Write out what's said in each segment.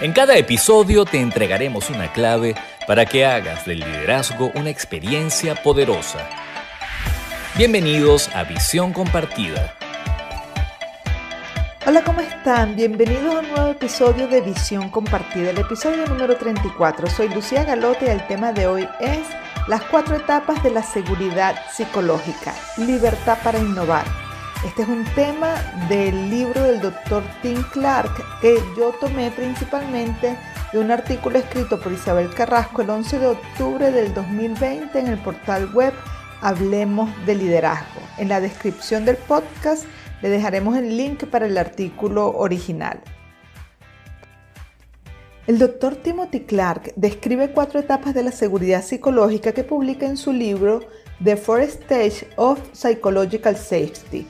En cada episodio te entregaremos una clave para que hagas del liderazgo una experiencia poderosa. Bienvenidos a Visión Compartida. Hola, ¿cómo están? Bienvenidos a un nuevo episodio de Visión Compartida, el episodio número 34. Soy Lucía Galote y el tema de hoy es las cuatro etapas de la seguridad psicológica, libertad para innovar. Este es un tema del libro del doctor Tim Clark que yo tomé principalmente de un artículo escrito por Isabel Carrasco el 11 de octubre del 2020 en el portal web Hablemos de Liderazgo. En la descripción del podcast le dejaremos el link para el artículo original. El doctor Timothy Clark describe cuatro etapas de la seguridad psicológica que publica en su libro The Four Stages of Psychological Safety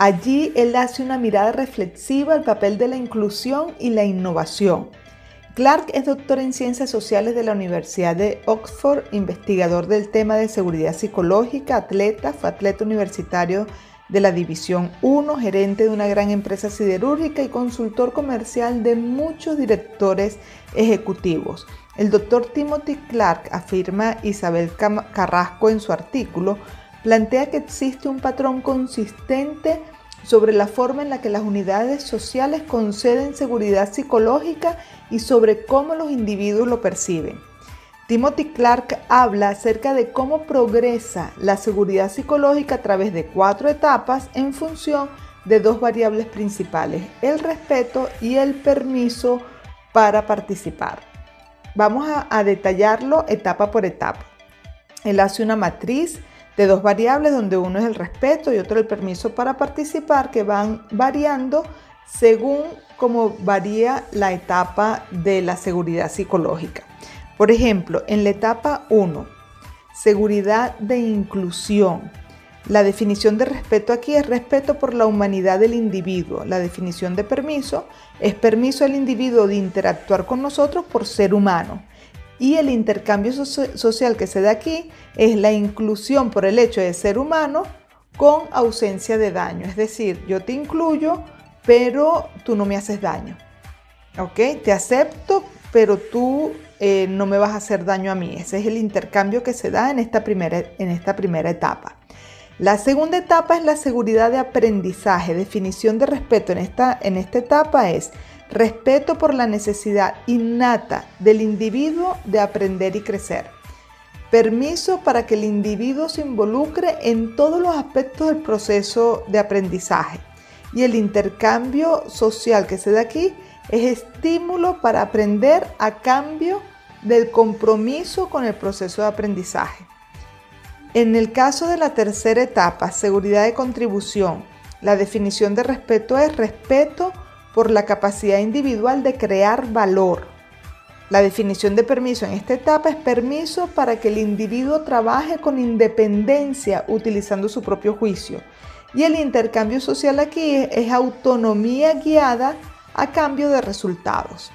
Allí él hace una mirada reflexiva al papel de la inclusión y la innovación. Clark es doctor en Ciencias Sociales de la Universidad de Oxford, investigador del tema de seguridad psicológica, atleta, fue atleta universitario de la División 1, gerente de una gran empresa siderúrgica y consultor comercial de muchos directores ejecutivos. El doctor Timothy Clark, afirma Isabel Carrasco en su artículo, plantea que existe un patrón consistente sobre la forma en la que las unidades sociales conceden seguridad psicológica y sobre cómo los individuos lo perciben. Timothy Clark habla acerca de cómo progresa la seguridad psicológica a través de cuatro etapas en función de dos variables principales, el respeto y el permiso para participar. Vamos a, a detallarlo etapa por etapa. Él hace una matriz de dos variables donde uno es el respeto y otro el permiso para participar que van variando según cómo varía la etapa de la seguridad psicológica. Por ejemplo, en la etapa 1, seguridad de inclusión. La definición de respeto aquí es respeto por la humanidad del individuo. La definición de permiso es permiso al individuo de interactuar con nosotros por ser humano. Y el intercambio social que se da aquí es la inclusión por el hecho de ser humano con ausencia de daño. Es decir, yo te incluyo, pero tú no me haces daño. ¿Ok? Te acepto, pero tú eh, no me vas a hacer daño a mí. Ese es el intercambio que se da en esta primera, en esta primera etapa. La segunda etapa es la seguridad de aprendizaje. Definición de respeto en esta, en esta etapa es respeto por la necesidad innata del individuo de aprender y crecer. Permiso para que el individuo se involucre en todos los aspectos del proceso de aprendizaje. Y el intercambio social que se da aquí es estímulo para aprender a cambio del compromiso con el proceso de aprendizaje. En el caso de la tercera etapa, seguridad de contribución, la definición de respeto es respeto por la capacidad individual de crear valor. La definición de permiso en esta etapa es permiso para que el individuo trabaje con independencia utilizando su propio juicio. Y el intercambio social aquí es, autonomía guiada a cambio de resultados.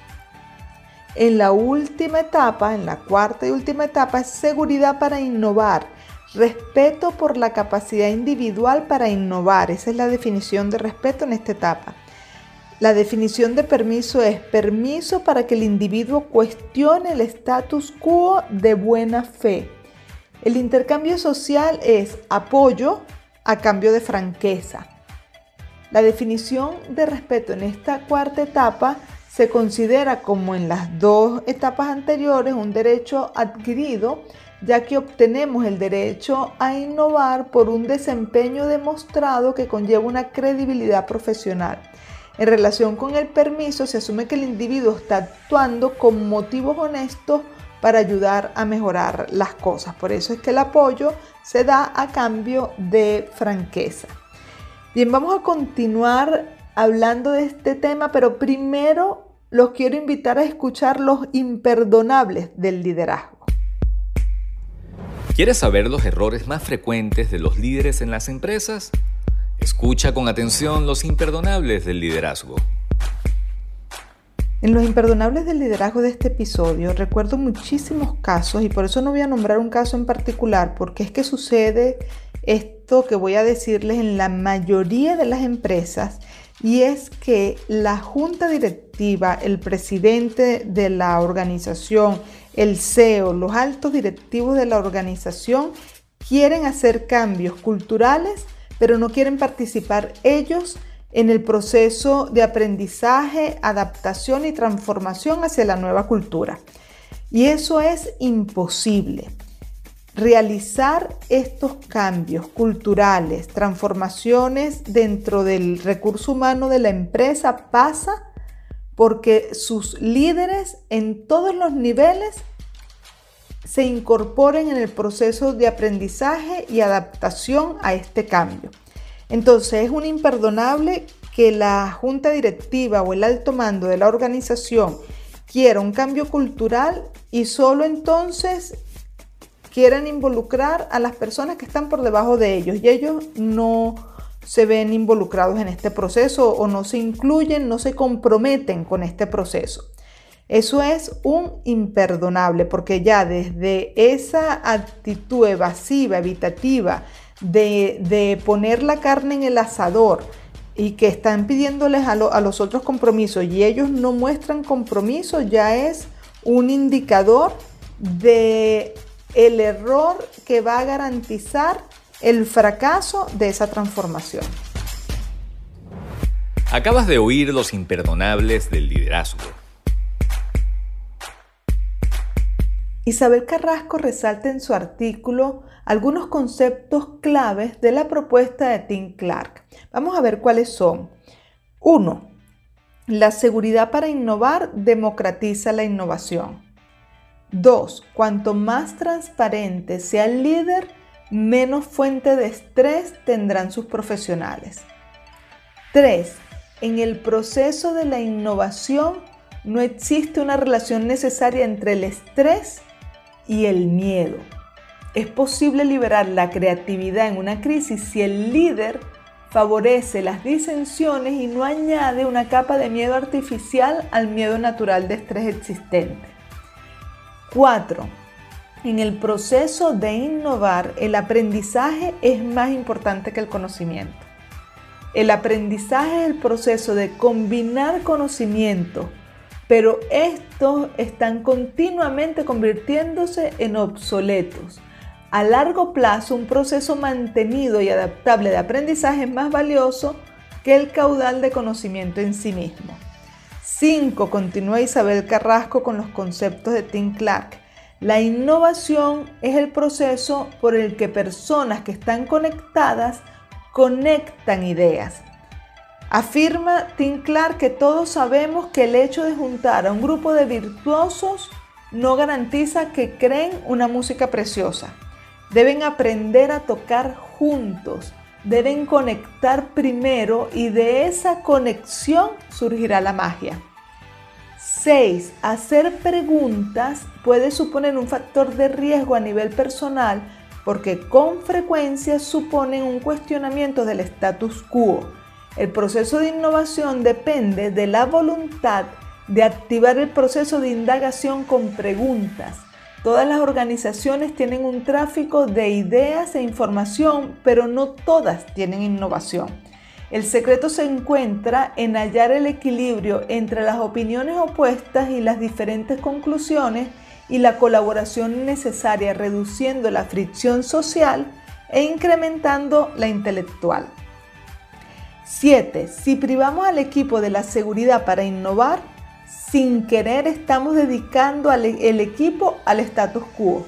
En la última etapa, en la cuarta y última etapa, es seguridad para innovar, respeto por la capacidad individual para innovar. Esa es la definición de respeto en esta etapa. La definición de permiso es permiso para que el individuo cuestione el status quo de buena fe. El intercambio social es apoyo a cambio de franqueza. La definición de respeto en esta cuarta etapa se considera como en las dos etapas anteriores un derecho adquirido, ya que obtenemos el derecho a innovar por un desempeño demostrado que conlleva una credibilidad profesional. En relación con el permiso, se asume que el individuo está actuando con motivos honestos para ayudar a mejorar las cosas. Por eso es que el apoyo se da a cambio de franqueza. Bien, vamos a continuar hablando de este tema, pero primero los quiero invitar a escuchar los imperdonables del liderazgo. ¿Quieres saber los errores más frecuentes de los líderes en las empresas? Escucha con atención los imperdonables del liderazgo. En los imperdonables del liderazgo de este episodio recuerdo muchísimos casos y por eso no voy a nombrar un caso en particular porque es que sucede esto que voy a decirles en la mayoría de las empresas y es que la junta directiva, el presidente de la organización, el CEO, los altos directivos de la organización quieren hacer cambios culturales, pero no quieren participar ellos en el proceso de aprendizaje, adaptación y transformación hacia la nueva cultura. Y eso es imposible. Realizar estos cambios culturales, transformaciones dentro del recurso humano de la empresa pasa porque sus líderes en todos los niveles se incorporen en el proceso de aprendizaje y adaptación a este cambio. Entonces es un imperdonable que la junta directiva o el alto mando de la organización quiera un cambio cultural y solo entonces quieran involucrar a las personas que están por debajo de ellos y ellos no se ven involucrados en este proceso o no se incluyen, no se comprometen con este proceso. Eso es un imperdonable porque ya desde esa actitud evasiva, evitativa, de, poner la carne en el asador y que están pidiéndoles a, a los otros compromisos y ellos no muestran compromiso, ya es un indicador de el error que va a garantizar el fracaso de esa transformación. Acabas de oír los imperdonables del liderazgo. Isabel Carrasco resalta en su artículo algunos conceptos claves de la propuesta de Tim Clark. Vamos a ver cuáles son. 1. La seguridad para innovar democratiza la innovación. 2. Cuanto más transparente sea el líder, menos fuente de estrés tendrán sus profesionales. 3. En el proceso de la innovación no existe una relación necesaria entre el estrés y el miedo. Es posible liberar la creatividad en una crisis si el líder favorece las disensiones y no añade una capa de miedo artificial al miedo natural de estrés existente. 4. En el proceso de innovar, el aprendizaje es más importante que el conocimiento. El aprendizaje es el proceso de combinar conocimiento, pero estos están continuamente convirtiéndose en obsoletos. A largo plazo, un proceso mantenido y adaptable de aprendizaje es más valioso que el caudal de conocimiento en sí mismo. 5. Continúa Isabel Carrasco con los conceptos de Tim Clark. La innovación es el proceso por el que personas que están conectadas conectan ideas. Afirma Tim Clark que todos sabemos que el hecho de juntar a un grupo de virtuosos no garantiza que creen una música preciosa. Deben aprender a tocar juntos, deben conectar primero y de esa conexión surgirá la magia. 6. Hacer preguntas puede suponer un factor de riesgo a nivel personal porque con frecuencia suponen un cuestionamiento del status quo. El proceso de innovación depende de la voluntad de activar el proceso de indagación con preguntas. Todas las organizaciones tienen un tráfico de ideas e información, pero no todas tienen innovación. El secreto se encuentra en hallar el equilibrio entre las opiniones opuestas y las diferentes conclusiones y la colaboración necesaria reduciendo la fricción social e incrementando la intelectual. 7. Si privamos al equipo de la seguridad para innovar, sin querer estamos dedicando e-, el equipo al status quo.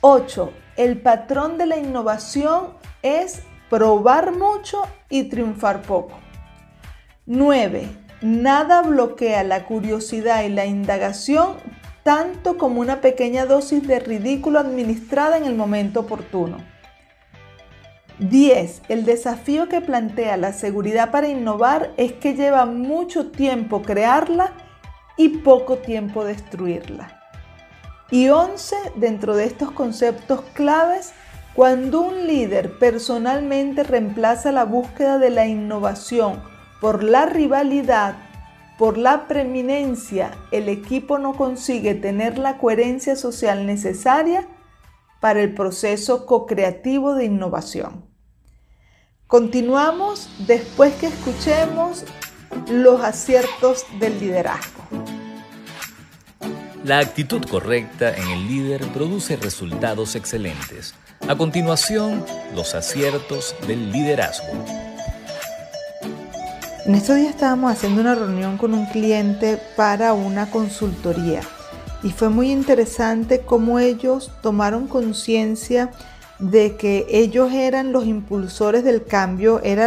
8. El patrón de la innovación es probar mucho y triunfar poco. 9. Nada bloquea la curiosidad y la indagación tanto como una pequeña dosis de ridículo administrada en el momento oportuno. 10. El desafío que plantea la seguridad para innovar es que lleva mucho tiempo crearla y poco tiempo destruirla. Y 11. Dentro de estos conceptos claves cuando un líder personalmente reemplaza la búsqueda de la innovación por la rivalidad, por la preeminencia, el equipo no consigue tener la coherencia social necesaria para el proceso co-creativo de innovación. Continuamos después que escuchemos los aciertos del liderazgo. La actitud correcta en el líder produce resultados excelentes. A continuación, los aciertos del liderazgo. En estos días estábamos haciendo una reunión con un cliente para una consultoría y fue muy interesante cómo ellos tomaron conciencia de que ellos eran los impulsores del cambio, era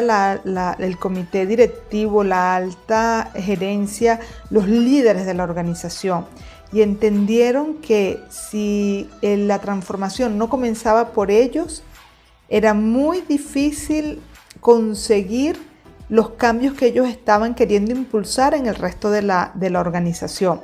el comité directivo, la alta gerencia, los líderes de la organización. Y entendieron que si eh, la transformación no comenzaba por ellos, era muy difícil conseguir los cambios que ellos estaban queriendo impulsar en el resto la, de la organización.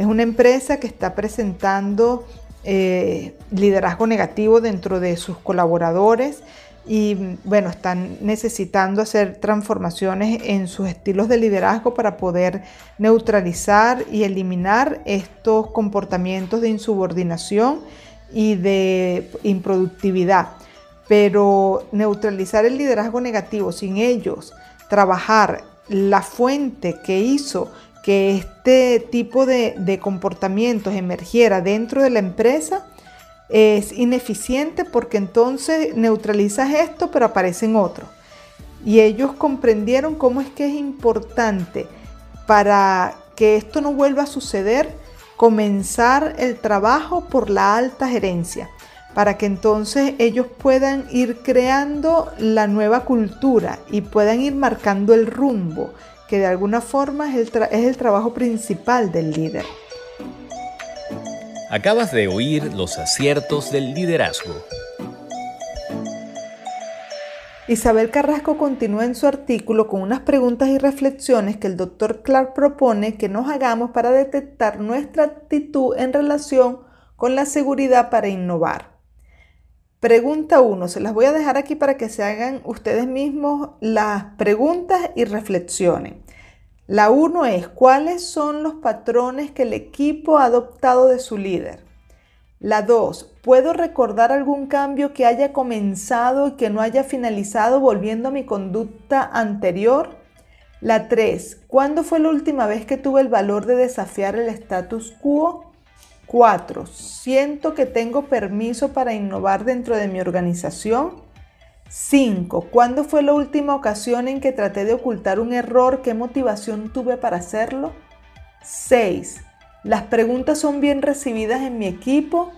Es una empresa que está presentando eh, liderazgo negativo dentro de sus colaboradores y bueno, están necesitando hacer transformaciones en sus estilos de liderazgo para poder neutralizar y eliminar estos comportamientos de insubordinación y de improductividad. Pero neutralizar el liderazgo negativo sin ellos trabajar la fuente que hizo que este tipo de, comportamientos emergiera dentro de la empresa es ineficiente porque entonces neutralizas esto pero aparecen otros. Y ellos comprendieron cómo es que es importante para que esto no vuelva a suceder comenzar el trabajo por la alta gerencia para que entonces ellos puedan ir creando la nueva cultura y puedan ir marcando el rumbo que de alguna forma es el, es el trabajo principal del líder. Acabas de oír los aciertos del liderazgo. Isabel Carrasco continúa en su artículo con unas preguntas y reflexiones que el doctor Clark propone que nos hagamos para detectar nuestra actitud en relación con la seguridad para innovar. Pregunta 1. Se las voy a dejar aquí para que se hagan ustedes mismos las preguntas y reflexionen. La 1 es, ¿cuáles son los patrones que el equipo ha adoptado de su líder? La 2, ¿puedo recordar algún cambio que haya comenzado y que no haya finalizado volviendo a mi conducta anterior? La 3, ¿cuándo fue la última vez que tuve el valor de desafiar el status quo? 4. Siento que tengo permiso para innovar dentro de mi organización. 5. ¿Cuándo fue la última ocasión en que traté de ocultar un error? ¿Qué motivación tuve para hacerlo? 6. ¿Las preguntas son bien recibidas en mi equipo?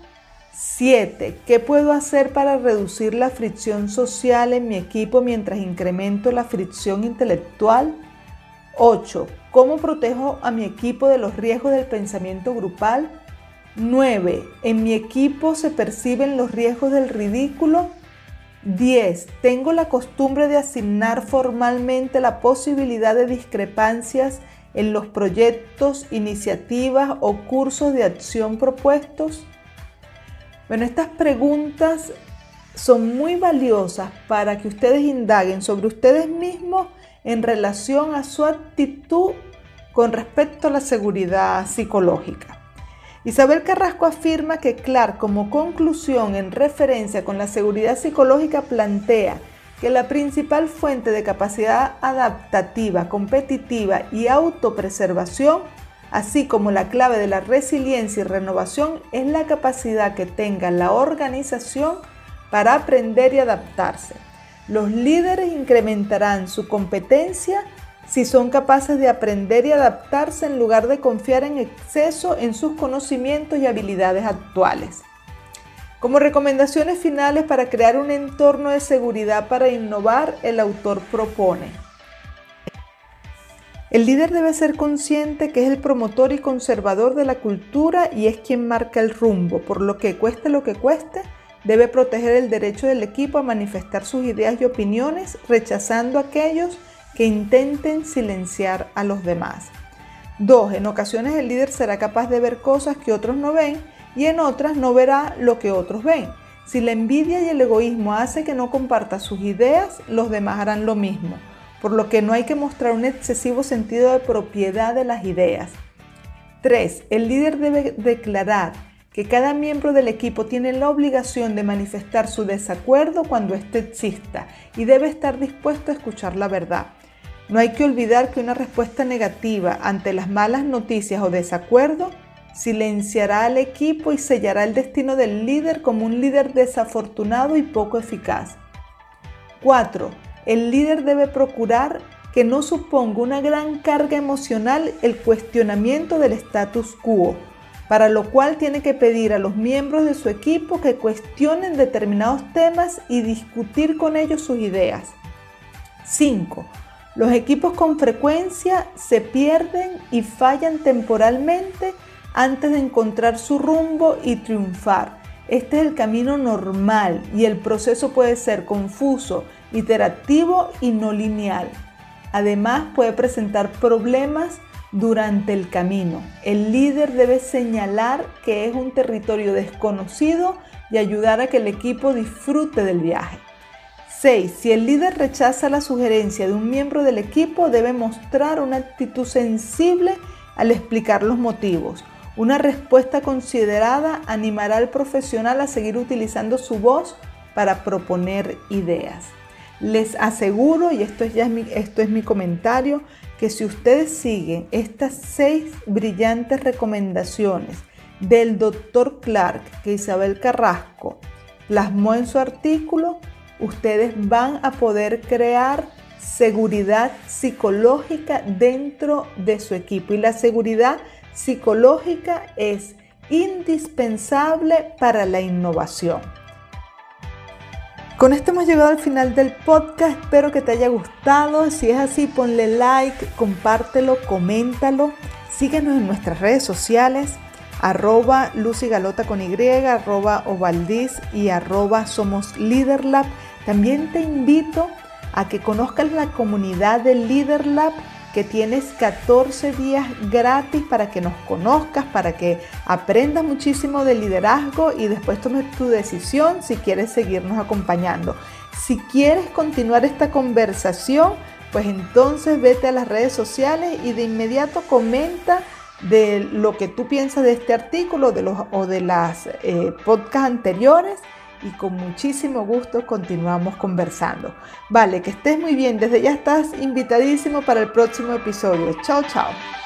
7. ¿Qué puedo hacer para reducir la fricción social en mi equipo mientras incremento la fricción intelectual? 8. ¿Cómo protejo a mi equipo de los riesgos del pensamiento grupal? 9. En mi equipo se perciben los riesgos del ridículo. 10. Tengo la costumbre de asignar formalmente la posibilidad de discrepancias en los proyectos, iniciativas o cursos de acción propuestos. Bueno, estas preguntas son muy valiosas para que ustedes indaguen sobre ustedes mismos en relación a su actitud con respecto a la seguridad psicológica. Isabel Carrasco afirma que Clark como conclusión en referencia con la seguridad psicológica plantea que la principal fuente de capacidad adaptativa, competitiva y autopreservación, así como la clave de la resiliencia y renovación, es la capacidad que tenga la organización para aprender y adaptarse. Los líderes incrementarán su competencia si son capaces de aprender y adaptarse en lugar de confiar en exceso en sus conocimientos y habilidades actuales. Como recomendaciones finales para crear un entorno de seguridad para innovar, el autor propone. El líder debe ser consciente que es el promotor y conservador de la cultura y es quien marca el rumbo, por lo que cueste lo que cueste, debe proteger el derecho del equipo a manifestar sus ideas y opiniones, rechazando aquellos que intenten silenciar a los demás. 2. En ocasiones el líder será capaz de ver cosas que otros no ven y en otras no verá lo que otros ven. Si la envidia y el egoísmo hace que no comparta sus ideas, los demás harán lo mismo, por lo que no hay que mostrar un excesivo sentido de propiedad de las ideas. 3. El líder debe declarar que cada miembro del equipo tiene la obligación de manifestar su desacuerdo cuando éste exista y debe estar dispuesto a escuchar la verdad. No hay que olvidar que una respuesta negativa ante las malas noticias o desacuerdo silenciará al equipo y sellará el destino del líder como un líder desafortunado y poco eficaz. 4. El líder debe procurar que no suponga una gran carga emocional el cuestionamiento del status quo para lo cual tiene que pedir a los miembros de su equipo que cuestionen determinados temas y discutir con ellos sus ideas. 5. Los equipos con frecuencia se pierden y fallan temporalmente antes de encontrar su rumbo y triunfar. Este es el camino normal y el proceso puede ser confuso, iterativo y no lineal. Además puede presentar problemas durante el camino. El líder debe señalar que es un territorio desconocido y ayudar a que el equipo disfrute del viaje. 6. Si el líder rechaza la sugerencia de un miembro del equipo, debe mostrar una actitud sensible al explicar los motivos. Una respuesta considerada animará al profesional a seguir utilizando su voz para proponer ideas. Les aseguro, y esto es, ya mi, esto es mi comentario, que si ustedes siguen estas seis brillantes recomendaciones del doctor Clark que Isabel Carrasco plasmó en su artículo, ustedes van a poder crear seguridad psicológica dentro de su equipo. Y la seguridad psicológica es indispensable para la innovación. Con esto hemos llegado al final del podcast. Espero que te haya gustado. Si es así, ponle like, compártelo, coméntalo. Síguenos en nuestras redes sociales, arroba Lucy Galota con Y, arroba Ovaldiz y arroba Somos Leader También te invito a que conozcas la comunidad de Leader Lab que tienes 14 días gratis para que nos conozcas, para que aprendas muchísimo de liderazgo y después tomes tu decisión si quieres seguirnos acompañando. Si quieres continuar esta conversación, pues entonces vete a las redes sociales y de inmediato comenta de lo que tú piensas de este artículo de los, o de las eh, podcasts anteriores y con muchísimo gusto continuamos conversando. Vale, que estés muy bien, desde ya estás invitadísimo para el próximo episodio. Chao, chao.